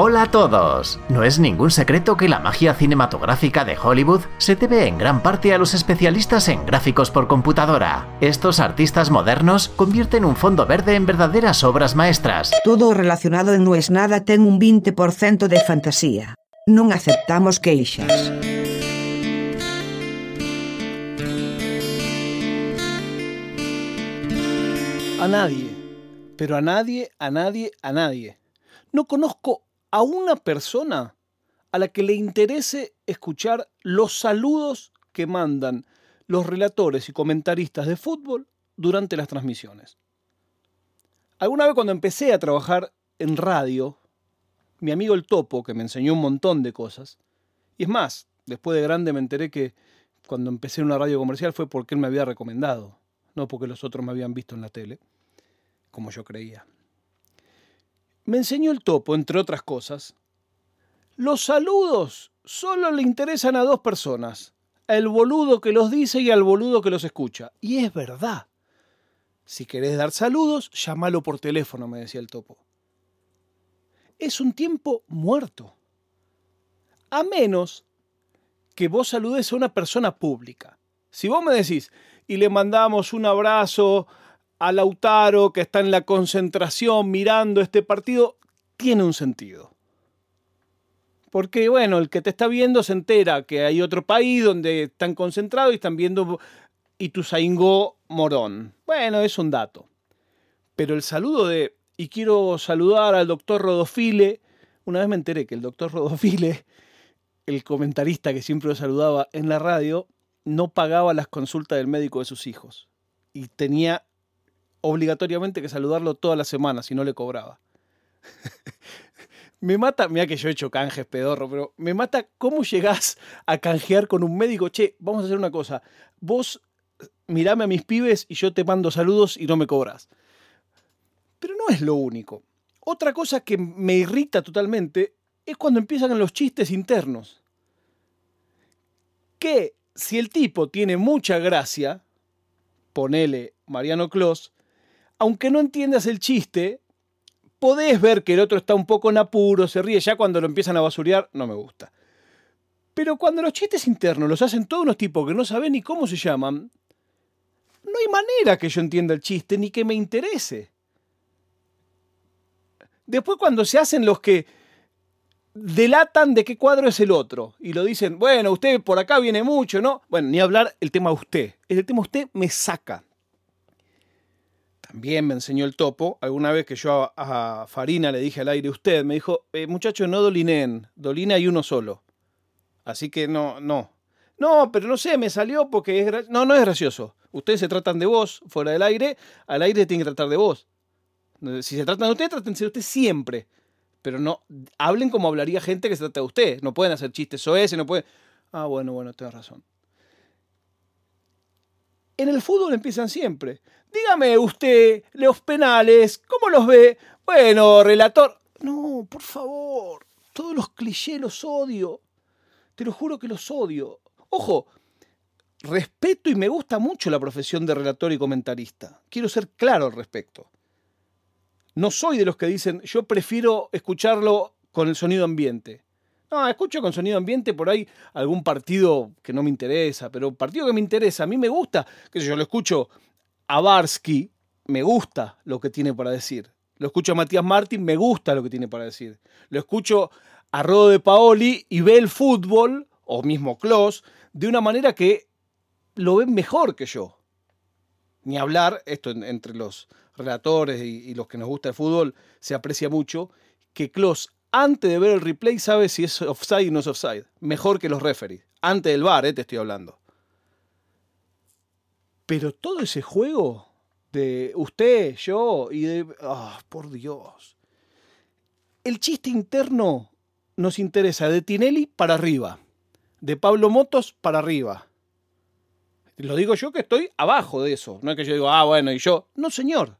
Hola a todos. No es ningún secreto que la magia cinematográfica de Hollywood se debe en gran parte a los especialistas en gráficos por computadora. Estos artistas modernos convierten un fondo verde en verdaderas obras maestras. Todo relacionado en No es nada ten un 20% de fantasía. Non aceptamos queixas. A nadie, pero a nadie, a nadie, a nadie. No conozco a una persona a la que le interese escuchar los saludos que mandan los relatores y comentaristas de fútbol durante las transmisiones. Alguna vez cuando empecé a trabajar en radio, mi amigo el Topo, que me enseñó un montón de cosas, y es más, después de grande me enteré que cuando empecé en una radio comercial fue porque él me había recomendado, no porque los otros me habían visto en la tele, como yo creía. Me enseñó el Topo, entre otras cosas, los saludos solo le interesan a dos personas, al boludo que los dice y al boludo que los escucha. Y es verdad. Si querés dar saludos, llámalo por teléfono, me decía el topo. Es un tiempo muerto. A menos que vos saludes a una persona pública. Si vos me decís y le mandamos un abrazo a Lautaro que está en la concentración mirando este partido, tiene un sentido. Porque, bueno, el que te está viendo se entera que hay otro país donde están concentrados y están viendo Ituzaingó Morón. Bueno, es un dato. Pero el saludo de, y quiero saludar al doctor Rodofile, una vez me enteré que el doctor Rodofile, el comentarista que siempre lo saludaba en la radio, no pagaba las consultas del médico de sus hijos. Y tenía obligatoriamente que saludarlo toda la semana, si no le cobraba. me mata, mira que yo he hecho canjes pedorro, pero me mata cómo llegás a canjear con un médico. Che, vamos a hacer una cosa. Vos mirame a mis pibes y yo te mando saludos y no me cobras. Pero no es lo único. Otra cosa que me irrita totalmente es cuando empiezan los chistes internos. Que si el tipo tiene mucha gracia, ponele Mariano Clos, aunque no entiendas el chiste, podés ver que el otro está un poco en apuro, se ríe, ya cuando lo empiezan a basurear, no me gusta. Pero cuando los chistes internos los hacen todos unos tipos que no saben ni cómo se llaman, no hay manera que yo entienda el chiste ni que me interese. Después cuando se hacen los que delatan de qué cuadro es el otro y lo dicen, bueno, usted por acá viene mucho, ¿no? Bueno, ni hablar el tema usted. El tema usted me saca. También me enseñó el topo. Alguna vez que yo a, Farina le dije al aire usted, me dijo, eh, muchachos, no dolinen, dolina hay uno solo. Así que no, no. No, pero no sé, me salió porque es No, no es gracioso. Ustedes se tratan de vos fuera del aire, al aire tienen que tratar de vos. Si se tratan de usted, trátense de usted siempre. Pero no, hablen como hablaría gente que se trata de usted. No pueden hacer chistes ese, no pueden... Ah, bueno, bueno, tienes razón. En el fútbol empiezan siempre. Dígame usted, los penales, ¿cómo los ve? Bueno, relator. No, por favor. Todos los clichés los odio. Te lo juro que los odio. Ojo, respeto y me gusta mucho la profesión de relator y comentarista. Quiero ser claro al respecto. No soy de los que dicen, yo prefiero escucharlo con el sonido ambiente. No, escucho con sonido ambiente por ahí algún partido que no me interesa, pero partido que me interesa, a mí me gusta, que yo lo escucho a Barsky, me gusta lo que tiene para decir. Lo escucho a Matías Martín, me gusta lo que tiene para decir. Lo escucho a Rodo de Paoli y ve el fútbol, o mismo Klaus, de una manera que lo ven mejor que yo. Ni hablar, esto entre los relatores y, los que nos gusta el fútbol se aprecia mucho, que Klaus antes de ver el replay sabe si es offside o no es offside. Mejor que los referees. Antes del bar, eh, te estoy hablando. Pero todo ese juego de usted, yo y de... ¡Ah, por Dios! El chiste interno nos interesa de Tinelli para arriba, de Pablo Motos para arriba. Lo digo yo que estoy abajo de eso. No es que yo digo, ah, bueno, y yo. No, señor.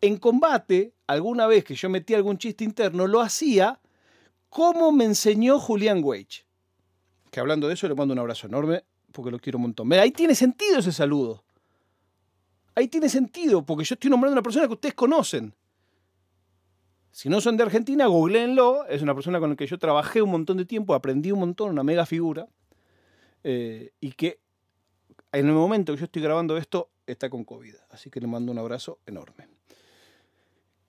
En combate, alguna vez que yo metí algún chiste interno, lo hacía como me enseñó Julián Weich. Que hablando de eso le mando un abrazo enorme porque lo quiero un montón. Ahí tiene sentido ese saludo. Ahí tiene sentido porque yo estoy nombrando a una persona que ustedes conocen. Si no son de Argentina, googleenlo. Es una persona con la que yo trabajé un montón de tiempo, aprendí un montón, una mega figura. eh, y que en el momento que yo estoy grabando esto está con COVID. Así que le mando un abrazo enorme.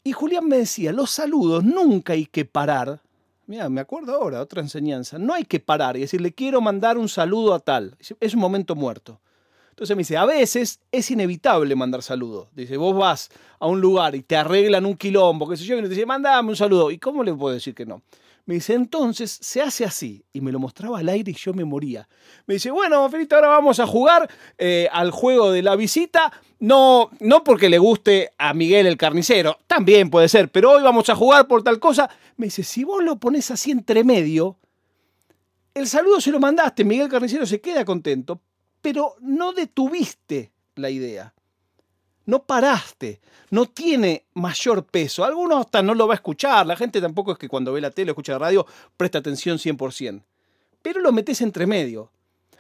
Y Julián me decía, los saludos nunca hay que parar. Mira, me acuerdo ahora, otra enseñanza. No hay que parar y decirle, quiero mandar un saludo a tal. Es un momento muerto. Entonces me dice, a veces es inevitable mandar saludos. Dice, vos vas a un lugar y te arreglan un quilombo, qué sé yo, y te dice, mandame un saludo. ¿Y cómo le puedo decir que no? Me dice, entonces se hace así. Y me lo mostraba al aire y yo me moría. Me dice, bueno, Felito, ahora vamos a jugar eh, al juego de la visita. No, no porque le guste a Miguel el carnicero, también puede ser, pero hoy vamos a jugar por tal cosa. Me dice, si vos lo pones así entre medio, el saludo se lo mandaste, Miguel Carnicero se queda contento, pero no detuviste la idea. No paraste, no tiene mayor peso. Algunos hasta no lo va a escuchar, la gente tampoco es que cuando ve la tele o escucha la radio presta atención 100%. Pero lo metes entre medio.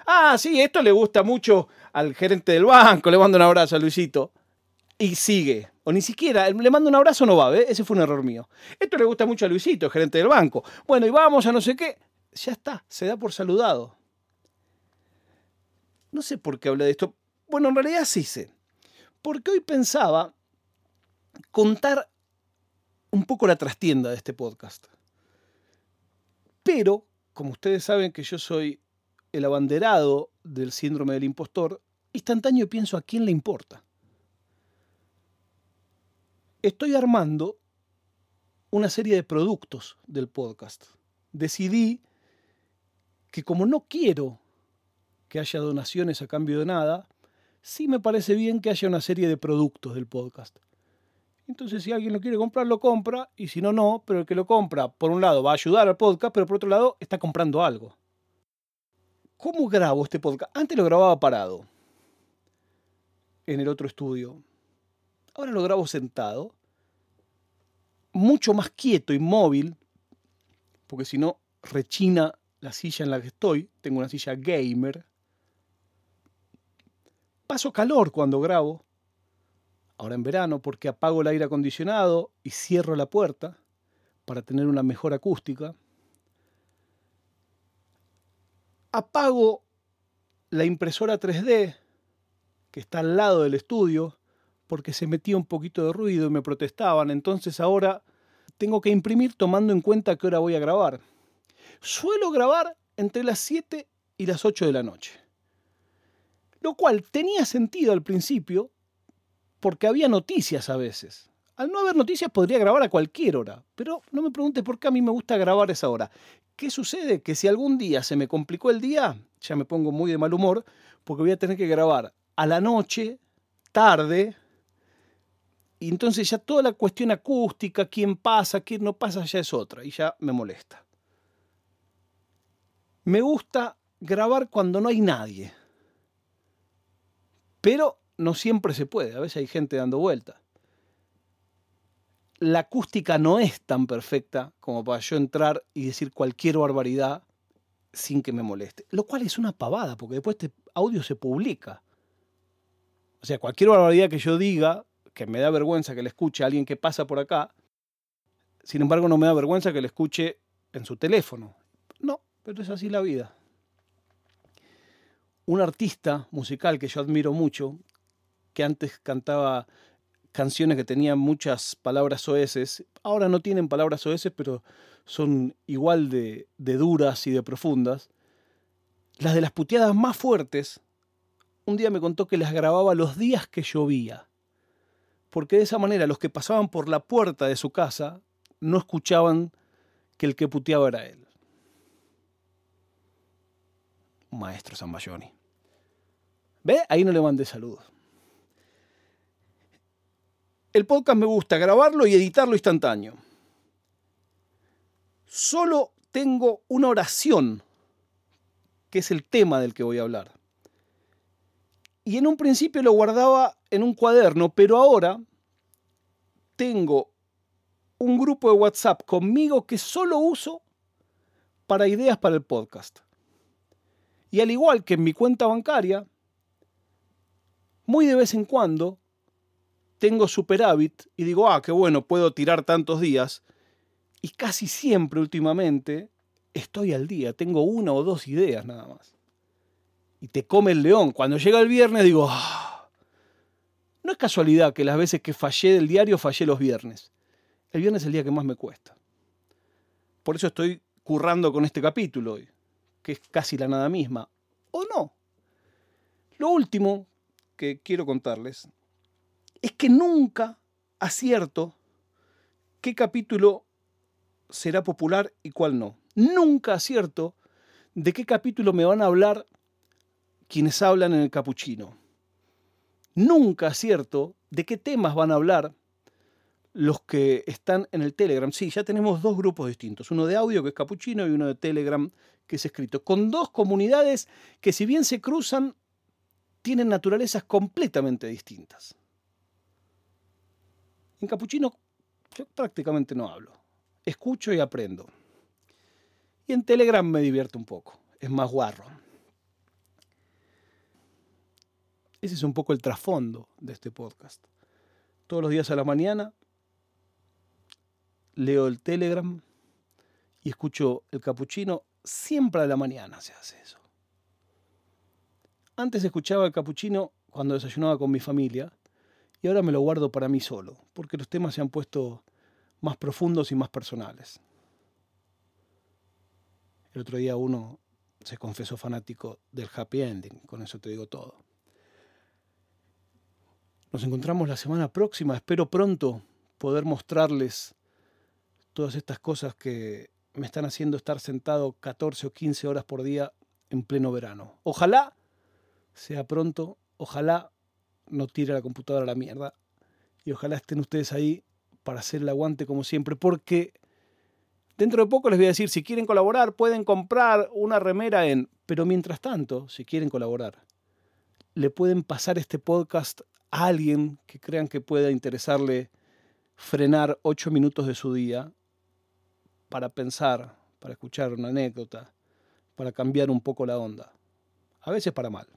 Ah, sí, esto le gusta mucho al gerente del banco, le mando un abrazo a Luisito. Y sigue. O ni siquiera, le mando un abrazo, no va, ¿eh? ese fue un error mío. Esto le gusta mucho a Luisito, el gerente del banco. Bueno, y vamos a no sé qué. Ya está, se da por saludado. No sé por qué hablé de esto. Bueno, en realidad sí sé. Porque hoy pensaba contar un poco la trastienda de este podcast. Pero, como ustedes saben que yo soy el abanderado del síndrome del impostor, instantáneo pienso a quién le importa. Estoy armando una serie de productos del podcast. Decidí que como no quiero que haya donaciones a cambio de nada, sí me parece bien que haya una serie de productos del podcast. Entonces, si alguien lo quiere comprar, lo compra, y si no, no, pero el que lo compra, por un lado, va a ayudar al podcast, pero por otro lado, está comprando algo. ¿Cómo grabo este podcast? Antes lo grababa parado, en el otro estudio. Ahora lo grabo sentado, mucho más quieto, inmóvil, porque si no, rechina la silla en la que estoy. Tengo una silla gamer. Paso calor cuando grabo. Ahora en verano porque apago el aire acondicionado y cierro la puerta para tener una mejor acústica. Apago la impresora 3D que está al lado del estudio porque se metía un poquito de ruido y me protestaban. Entonces ahora tengo que imprimir tomando en cuenta qué hora voy a grabar. Suelo grabar entre las 7 y las 8 de la noche. Lo cual tenía sentido al principio porque había noticias a veces. Al no haber noticias podría grabar a cualquier hora, pero no me pregunte por qué a mí me gusta grabar esa hora. ¿Qué sucede? Que si algún día se me complicó el día, ya me pongo muy de mal humor, porque voy a tener que grabar a la noche, tarde, y entonces ya toda la cuestión acústica, quién pasa, quién no pasa, ya es otra, y ya me molesta. Me gusta grabar cuando no hay nadie. Pero no siempre se puede, a veces hay gente dando vuelta. La acústica no es tan perfecta como para yo entrar y decir cualquier barbaridad sin que me moleste. Lo cual es una pavada, porque después este audio se publica. O sea, cualquier barbaridad que yo diga, que me da vergüenza que le escuche a alguien que pasa por acá, sin embargo no me da vergüenza que le escuche en su teléfono. No, pero es así la vida. Un artista musical que yo admiro mucho, que antes cantaba canciones que tenían muchas palabras oeces, ahora no tienen palabras oeces, pero son igual de, duras y de profundas. Las de las puteadas más fuertes, un día me contó que las grababa los días que llovía, porque de esa manera los que pasaban por la puerta de su casa no escuchaban que el que puteaba era él. Maestro Zambayoni. Ahí no le mandé saludos. El podcast me gusta grabarlo y editarlo instantáneo. Solo tengo una oración, que es el tema del que voy a hablar. Y en un principio lo guardaba en un cuaderno, pero ahora tengo un grupo de WhatsApp conmigo que solo uso para ideas para el podcast. Y al igual que en mi cuenta bancaria, muy de vez en cuando tengo superávit y digo, ah, qué bueno, puedo tirar tantos días Y casi siempre últimamente estoy al día, tengo una o dos ideas nada más. Y te come el león. Cuando llega el viernes digo, ah". no es casualidad que las veces que fallé del diario fallé los viernes. El viernes es el día que más me cuesta. Por eso estoy currando con este capítulo hoy, que es casi la nada misma. ¿O no? Lo último que quiero contarles es que nunca acierto qué capítulo será popular y cuál no. Nunca acierto de qué capítulo me van a hablar quienes hablan en el capuchino. Nunca acierto de qué temas van a hablar los que están en el Telegram. Sí, ya tenemos dos grupos distintos, uno de audio que es capuchino y uno de Telegram que es escrito, con dos comunidades que si bien se cruzan, tienen naturalezas completamente distintas. En capuchino yo prácticamente no hablo, escucho y aprendo. Y en Telegram me divierto un poco, es más guarro. Ese es un poco el trasfondo de este podcast. Todos los días a la mañana leo el Telegram y escucho el capuchino. Siempre a la mañana se hace eso. Antes escuchaba el capuchino cuando desayunaba con mi familia y ahora me lo guardo para mí solo, porque los temas se han puesto más profundos y más personales. El otro día uno se confesó fanático del happy ending, con eso te digo todo. Nos encontramos la semana próxima, espero pronto poder mostrarles todas estas cosas que me están haciendo estar sentado 14 o 15 horas por día en pleno verano. Ojalá sea pronto, ojalá no tire la computadora a la mierda y ojalá estén ustedes ahí para hacer el aguante como siempre, porque dentro de poco les voy a decir, si quieren colaborar, pueden comprar una remera en... Pero mientras tanto, si quieren colaborar, le pueden pasar este podcast a alguien que crean que pueda interesarle frenar ocho minutos de su día para pensar, para escuchar una anécdota, para cambiar un poco la onda. A veces para mal.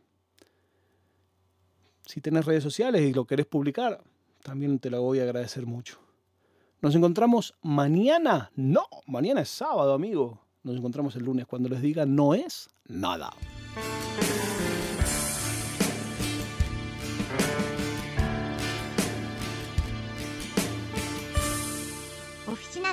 Si tenés redes sociales y lo querés publicar, también te lo voy a agradecer mucho. ¿Nos encontramos mañana? No, mañana es sábado, amigo. Nos encontramos el lunes cuando les diga no es nada. Oficina